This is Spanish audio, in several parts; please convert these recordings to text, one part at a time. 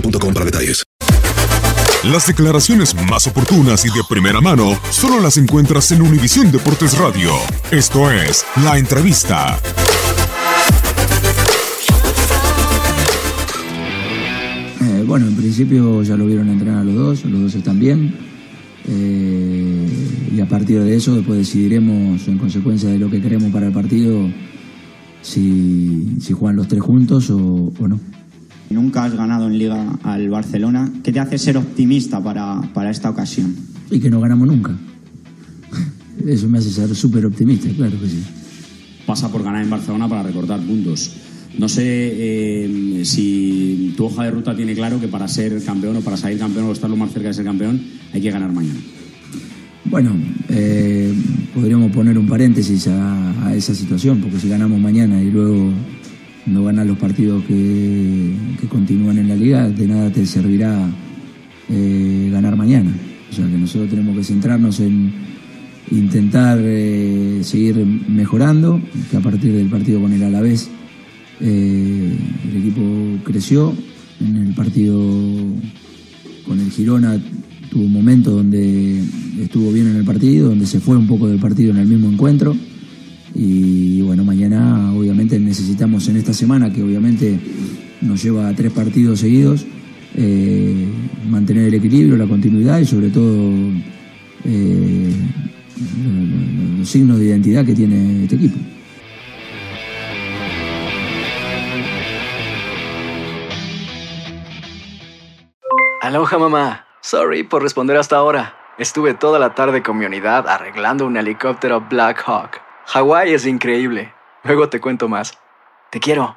boostmobile.com para detalles. Las declaraciones más oportunas y de primera mano solo las encuentras en Univisión Deportes Radio. Esto es La Entrevista. Eh, bueno, en principio ya lo vieron entrenar a los dos, los dos están bien. Eh, y a partir de eso después decidiremos en consecuencia de lo que queremos para el partido si, si juegan los tres juntos o, o no. Nunca has ganado en liga al Barcelona. ¿Qué te hace ser optimista para, para esta ocasión? Y que no ganamos nunca. Eso me hace ser súper optimista, claro que sí. Pasa por ganar en Barcelona para recortar puntos. No sé eh, si tu hoja de ruta tiene claro que para ser campeón o para salir campeón o estar lo más cerca de ser campeón hay que ganar mañana. Bueno, eh, podríamos poner un paréntesis a, a esa situación, porque si ganamos mañana y luego no ganas los partidos que continúan en la liga, de nada te servirá eh, ganar mañana. O sea que nosotros tenemos que centrarnos en intentar eh, seguir mejorando, que a partir del partido con el Alavés eh, el equipo creció, en el partido con el Girona tuvo un momento donde estuvo bien en el partido, donde se fue un poco del partido en el mismo encuentro. Y bueno, mañana obviamente necesitamos en esta semana, que obviamente nos lleva a tres partidos seguidos, eh, mantener el equilibrio, la continuidad y sobre todo eh, los, los signos de identidad que tiene este equipo. Aloha mamá. Sorry por responder hasta ahora. Estuve toda la tarde con mi unidad arreglando un helicóptero Black Hawk. Hawái es increíble. Luego te cuento más. Te quiero.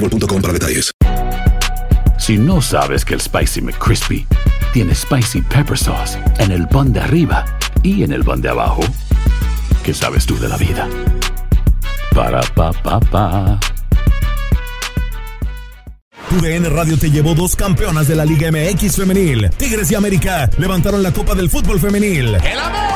boostmobile.com para detalles. Si no sabes que el Spicy McCrispy tiene Spicy Pepper Sauce en el pan de arriba y en el pan de abajo, ¿qué sabes tú de la vida? Para, pa, pa, pa. Tu DN Radio te llevó dos campeonas de la Liga MX femenil. Tigres y América levantaron la Copa del Fútbol femenil. ¡El América!